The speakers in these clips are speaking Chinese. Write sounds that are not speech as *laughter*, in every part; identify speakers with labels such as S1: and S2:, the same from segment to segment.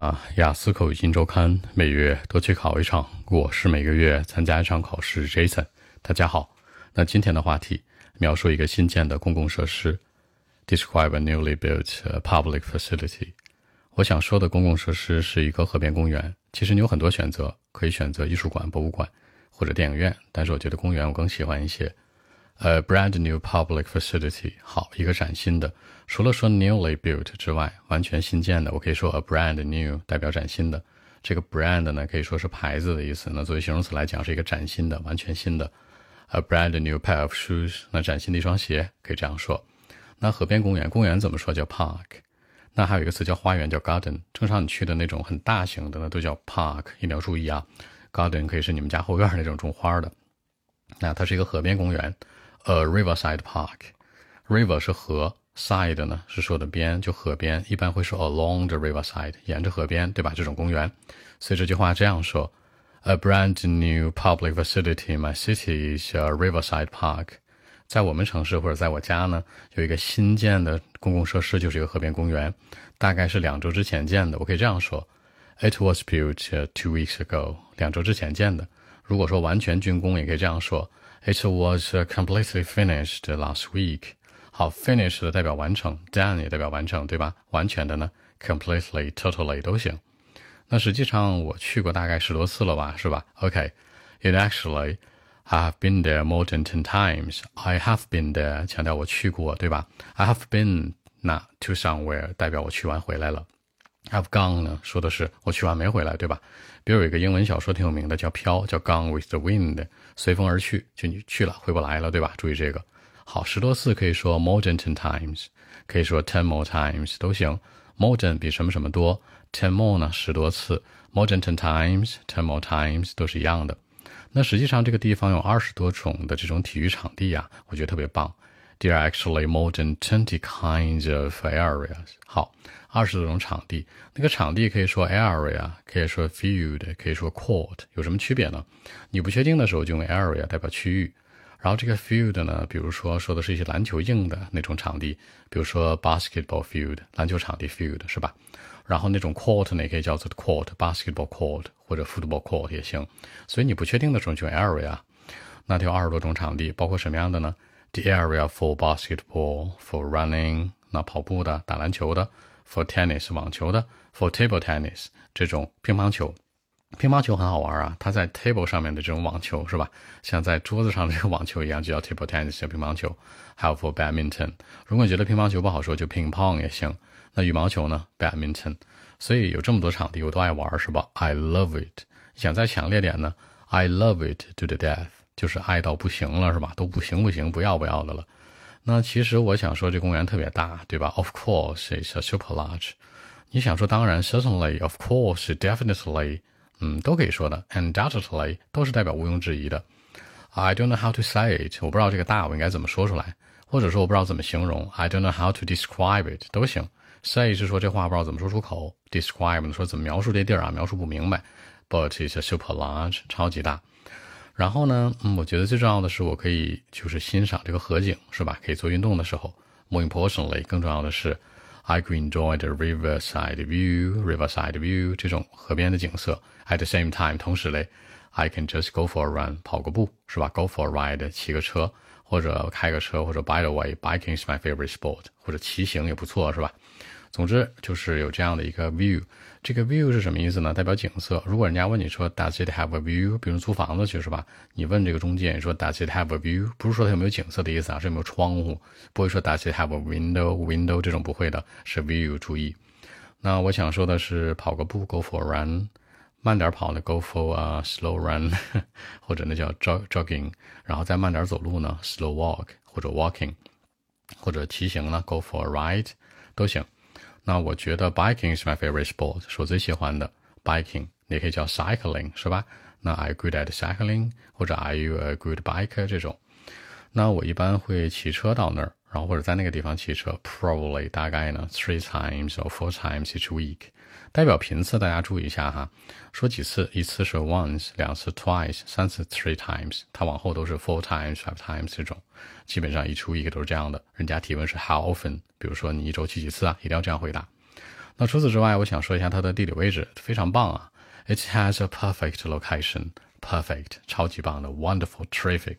S1: 啊，雅思口语新周刊每月都去考一场，我是每个月参加一场考试。Jason，大家好。那今天的话题描述一个新建的公共设施，describe a newly built public facility。我想说的公共设施是一个河边公园。其实你有很多选择，可以选择艺术馆、博物馆或者电影院，但是我觉得公园我更喜欢一些。呃，brand new public facility，好，一个崭新的。除了说 newly built 之外，完全新建的，我可以说 a brand new，代表崭新的。这个 brand 呢，可以说是牌子的意思。那作为形容词来讲，是一个崭新的、完全新的。a brand new pair of shoes，那崭新的一双鞋，可以这样说。那河边公园，公园怎么说叫 park？那还有一个词叫花园，叫 garden。正常你去的那种很大型的，那都叫 park。一定要注意啊，garden 可以是你们家后院那种种花的。那它是一个河边公园。A riverside park, river 是河，side 呢是说的边，就河边，一般会说 along the riverside，沿着河边，对吧？这种公园，所以这句话这样说：A brand new public facility in my city is a riverside park。在我们城市或者在我家呢，有一个新建的公共设施，就是一个河边公园，大概是两周之前建的。我可以这样说：It was built two weeks ago。两周之前建的。如果说完全竣工，也可以这样说。It was completely finished last week。好，finished 代表完成，done 也代表完成，对吧？完全的呢，completely、totally 都行。那实际上我去过大概十多次了吧，是吧？OK，it actually I have been there more than ten times. I have been there，强调我去过，对吧？I have been 那 to somewhere 代表我去完回来了。 I've gone 呢，说的是我去完没回来，对吧？比如有一个英文小说挺有名的，叫《飘》，叫《Gone with the Wind》，随风而去，就你去了，回不来了，对吧？注意这个。好，十多次可以说 more than ten times，可以说 ten more times 都行。more than 比什么什么多，ten more 呢？十多次，more than ten times，ten more times 都是一样的。那实际上这个地方有二十多种的这种体育场地啊，我觉得特别棒。There are actually more than twenty kinds of areas。好，二十多种场地。那个场地可以说 area，可以说 field，可以说 court。有什么区别呢？你不确定的时候就用 area 代表区域。然后这个 field 呢，比如说说的是一些篮球硬的那种场地，比如说 basketball field，篮球场地 field 是吧？然后那种 court 呢，也可以叫做 court，basketball court 或者 football court 也行。所以你不确定的时候就用 area。那就有二十多种场地，包括什么样的呢？The area for basketball, for running，那跑步的、打篮球的；for tennis，网球的；for table tennis，这种乒乓球。乒乓球很好玩啊，它在 table 上面的这种网球是吧？像在桌子上这个网球一样，就叫 table tennis，叫乒乓球。还有 for badminton，如果你觉得乒乓球不好说，就 ping pong 也行。那羽毛球呢？badminton。所以有这么多场地，我都爱玩是吧？I love it。想再强烈点呢？I love it to the death。就是爱到不行了，是吧？都不行不行，不要不要的了。那其实我想说，这公园特别大，对吧？Of course, it's a super large。你想说，当然，certainly, of course, definitely，嗯，都可以说的。Undoubtedly 都是代表毋庸置疑的。I don't know how to say it，我不知道这个大我应该怎么说出来，或者说我不知道怎么形容。I don't know how to describe it 都行。Say 是说这话不知道怎么说出口，describe 说怎么描述这地儿啊，描述不明白。But it's a super large，超级大。然后呢，嗯，我觉得最重要的是，我可以就是欣赏这个河景，是吧？可以做运动的时候。More importantly，更重要的是，I can enjoy the riverside view，riverside view 这种河边的景色。At the same time，同时嘞，I can just go for a run，跑个步，是吧？Go for a ride，骑个车，或者开个车，或者 By the way，biking is my favorite sport，或者骑行也不错，是吧？总之就是有这样的一个 view，这个 view 是什么意思呢？代表景色。如果人家问你说 Does it have a view？比如租房子去是吧？你问这个中介，你说 Does it have a view？不是说它有没有景色的意思啊，是有没有窗户。不会说 Does it have a window？window 这种不会的，是 view。注意。那我想说的是，跑个步 go for a run，慢点跑呢 go for a slow run，或者那叫 jog jogging，然后再慢点走路呢 slow walk 或者 walking，或者骑行呢 go for a ride 都行。那我觉得 biking is my favorite sport，是我最喜欢的 biking，也可以叫 cycling，是吧？那 I good at cycling，或者 Are you a good biker 这种？那我一般会骑车到那儿，然后或者在那个地方骑车，probably 大概呢 three times or four times each week。代表频次大家注意一下哈，说几次，一次是 once，两次 twice，三次 three times，它往后都是 four times，five times 这种，基本上一出一个都是这样的。人家提问是 how often，比如说你一周去几次啊，一定要这样回答。那除此之外，我想说一下它的地理位置非常棒啊。It has a perfect location, perfect 超级棒的，wonderful, terrific，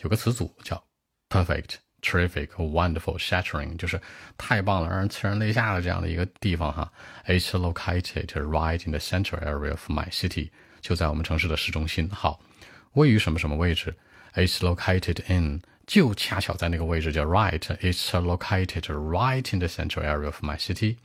S1: 有个词组叫 perfect, terrific, wonderful, shattering，就是太棒了，让人催人泪下的这样的一个地方哈。It's located right in the central area of my city，就在我们城市的市中心。好，位于什么什么位置？It's located in 就恰巧在那个位置叫 right. It's located right in the central area of my city.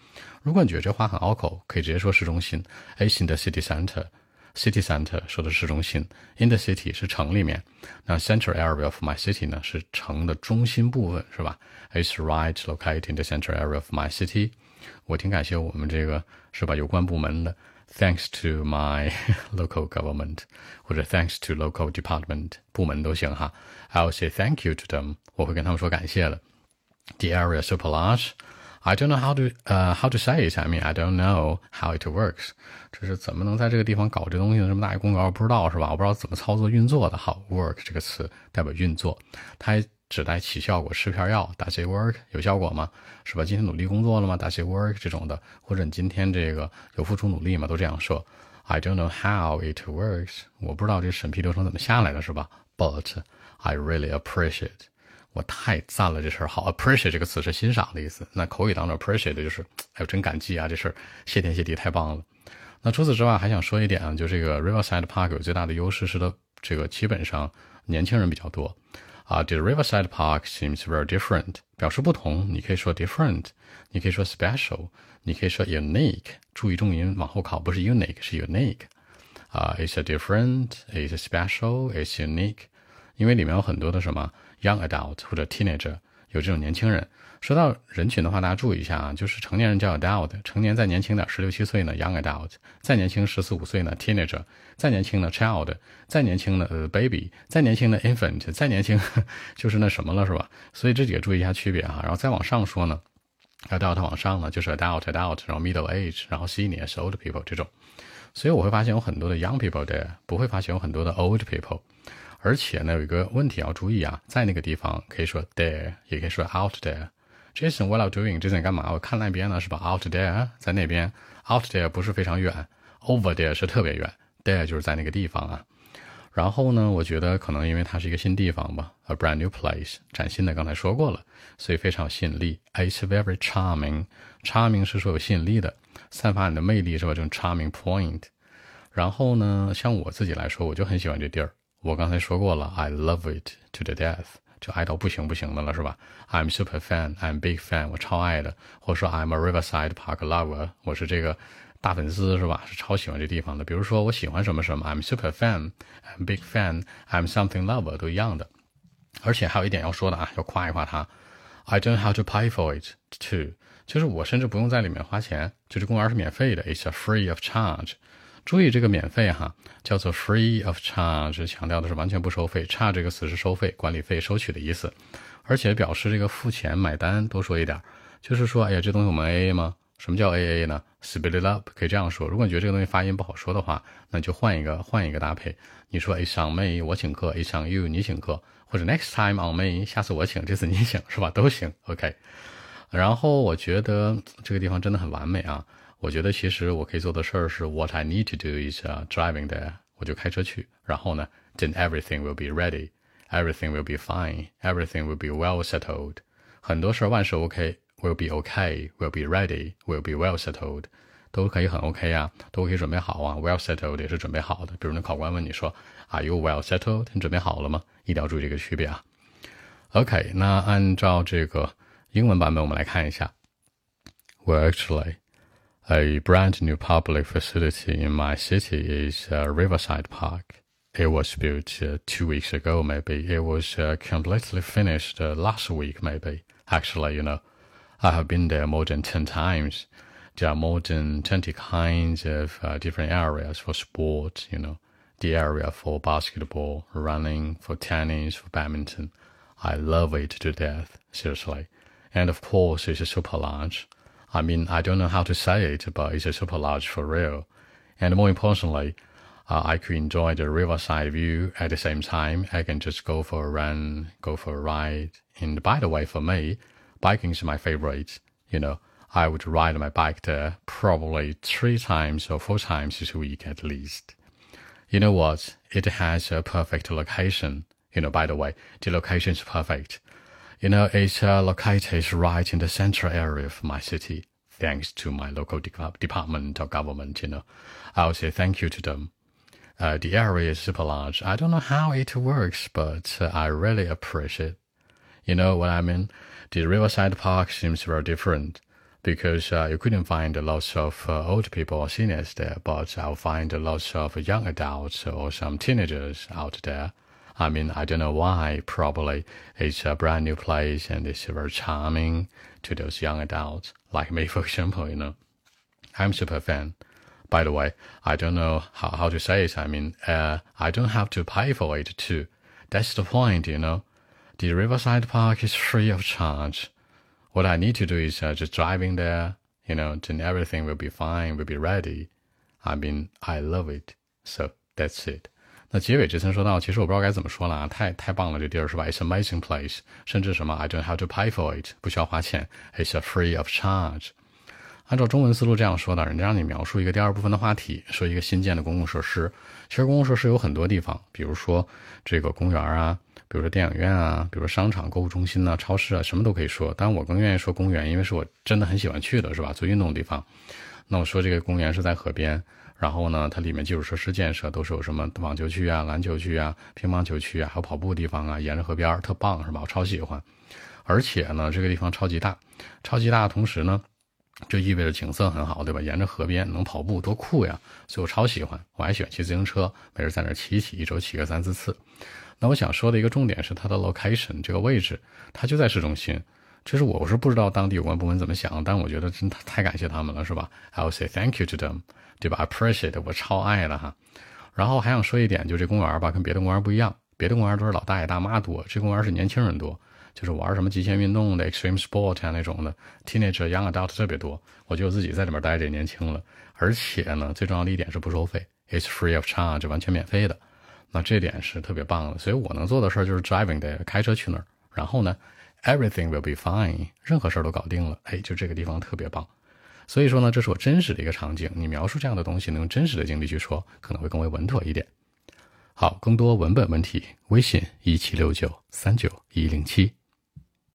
S1: 如果你觉得这话很拗口，可以直接说市中心。It's in the city center. City center 说的是市中心，in the city 是城里面。那 central area of my city 呢是城的中心部分，是吧？It's right located in the central area of my city. 我挺感谢我们这个是吧有关部门的。Thanks to my *laughs* local government，或者 Thanks to local department 部门都行哈。I'll say thank you to them，我会跟他们说感谢的。The area is super large. I don't know how to 呃、uh, how to say it. I mean I don't know how it works. 这是怎么能在这个地方搞这东西呢？这么大一公园，我不知道是吧？我不知道怎么操作运作的。好，work 这个词代表运作，它指代起效果，吃片药，Does it work？有效果吗？是吧？今天努力工作了吗？Does it work？这种的，或者你今天这个有付出努力吗？都这样说。I don't know how it works。我不知道这审批流程怎么下来的，是吧？But I really appreciate。我太赞了这事儿。好，appreciate 这个词是欣赏的意思。那口语当中 appreciate 就是，哎呦，真感激啊，这事儿谢天谢地，太棒了。那除此之外，还想说一点啊，就这个 Riverside Park 有最大的优势是它，这个基本上年轻人比较多。啊，The Riverside Park seems very different，表示不同，你可以说 different，你可以说 special，你可以说 unique。注意重音往后靠，不是 unique，是 unique。啊，It's a different，It's a special，It's unique。因为里面有很多的什么 young adult 或者 teenager，有这种年轻人。说到人群的话，大家注意一下啊，就是成年人叫 adult，成年再年轻点，十六七岁呢 young adult，再年轻十四五岁呢 teenager，再年轻的 child，再年轻的呃 baby，再年轻的 infant，再年轻就是那什么了是吧？所以这几个注意一下区别哈。然后再往上说呢，adult 往上呢就是 adult adult，然后 middle age，然后 senior 是 old people 这种。所以我会发现有很多的 young people there，不会发现有很多的 old people。而且呢有一个问题要注意啊，在那个地方可以说 there，也可以说 out there。Jason，what are you doing？Jason 干嘛？我看那边呢，是吧？Out there，在那边。Out there 不是非常远，Over there 是特别远。There 就是在那个地方啊。然后呢，我觉得可能因为它是一个新地方吧，a brand new place，崭新的。刚才说过了，所以非常有吸引力。It's very charming。Charming 是说有吸引力的，散发你的魅力是吧？这种 charming point。然后呢，像我自己来说，我就很喜欢这地儿。我刚才说过了，I love it to the death。就爱到不行不行的了，是吧？I'm super fan，I'm big fan，我超爱的。或者说 I'm a Riverside Park lover，我是这个大粉丝，是吧？是超喜欢这地方的。比如说我喜欢什么什么，I'm super fan，I'm big fan，I'm something lover，都一样的。而且还有一点要说的啊，要夸一夸它。I don't have to pay for it too，就是我甚至不用在里面花钱，就这公园是免费的，It's a free of charge。 注意这个免费哈，叫做 free of charge，强调的是完全不收费。charge 这个词是收费、管理费、收取的意思，而且表示这个付钱买单。多说一点，就是说，哎呀，这东西我们 A A 吗？什么叫 A A 呢？Split it up，可以这样说。如果你觉得这个东西发音不好说的话，那就换一个，换一个搭配。你说 It's on me，我请客；It's on you，你请客；或者 Next time on me，下次我请，这次你请，是吧？都行。OK。然后我觉得这个地方真的很完美啊。我觉得其实我可以做的事儿是，What I need to do is driving there，我就开车去，然后呢，then everything will be ready，everything will be fine，everything will be well settled，很多事儿万事 OK，will be OK，will be ready，will be well settled，都可以很 OK 啊，都可以准备好啊，well settled 也是准备好的。比如那考官问你说，Are you well settled？你准备好了吗？一定要注意这个区别啊。OK，那按照这个英文版本，我们来看一下。Well, actually. A brand new public facility in my city is uh, Riverside Park. It was built uh, two weeks ago, maybe. It was uh, completely finished uh, last week, maybe. Actually, you know, I have been there more than 10 times. There are more than 20 kinds of uh, different areas for sport, you know, the area for basketball, running, for tennis, for badminton. I love it to death, seriously. And of course, it's a super large. I mean, I don't know how to say it, but it's a super large for real. And more importantly, uh, I could enjoy the riverside view at the same time. I can just go for a run, go for a ride. And by the way, for me, biking is my favorite. You know, I would ride my bike there probably three times or four times a week at least. You know what? It has a perfect location. You know, by the way, the location is perfect. You know, it's uh, located right in the central area of my city. Thanks to my local de department or government, you know, I'll say thank you to them. Uh, the area is super large. I don't know how it works, but uh, I really appreciate. You know what I mean? The Riverside Park seems very different because uh, you couldn't find lots of uh, old people or seniors there, but I'll find lots of young adults or some teenagers out there. I mean, I don't know why. Probably it's a brand new place and it's very charming to those young adults, like me, *laughs* for example. You know, I'm super fan. By the way, I don't know how, how to say it. I mean, uh, I don't have to pay for it too. That's the point, you know. The Riverside Park is free of charge what I need to do is uh, just driving there, you know, then everything will be fine, will be ready. I mean, I love it. So that's it. 那结尾之前说到，其实我不知道该怎么说了啊，太太棒了，这地儿是吧？It's amazing place，甚至什么 I don't have to pay for it，不需要花钱，It's a free of charge。按照中文思路这样说的，人家让你描述一个第二部分的话题，说一个新建的公共设施。其实公共设施有很多地方，比如说这个公园啊。比如说电影院啊，比如说商场、购物中心呐、超市啊，什么都可以说。但，我更愿意说公园，因为是我真的很喜欢去的，是吧？做运动的地方。那我说这个公园是在河边，然后呢，它里面基础设施建设都是有什么网球区啊、篮球区啊、乒乓球区啊，还有跑步地方啊，沿着河边特棒，是吧？我超喜欢。而且呢，这个地方超级大，超级大，同时呢，就意味着景色很好，对吧？沿着河边能跑步，多酷呀！所以我超喜欢。我还喜欢骑自行车，没事在那骑骑，一周骑个三四次。那我想说的一个重点是它的 location 这个位置，它就在市中心。其实我是不知道当地有关部门怎么想，但我觉得真太感谢他们了，是吧？I'll say thank you to them，对吧？Appreciate，我超爱了哈。然后还想说一点，就这公园吧，跟别的公园不一样，别的公园都是老大爷大妈多，这公园是年轻人多，就是玩什么极限运动的 extreme sport 啊那种的 teenager young adult 特别多。我觉得我自己在里面待着也年轻了，而且呢，最重要的一点是不收费，it's free of charge，完全免费的。那这点是特别棒的，所以我能做的事儿就是 driving 的开车去那儿，然后呢，everything will be fine，任何事儿都搞定了，哎，就这个地方特别棒。所以说呢，这是我真实的一个场景，你描述这样的东西，能用真实的经历去说，可能会更为稳妥一点。好，更多文本问题，微信一七六九三九一零七。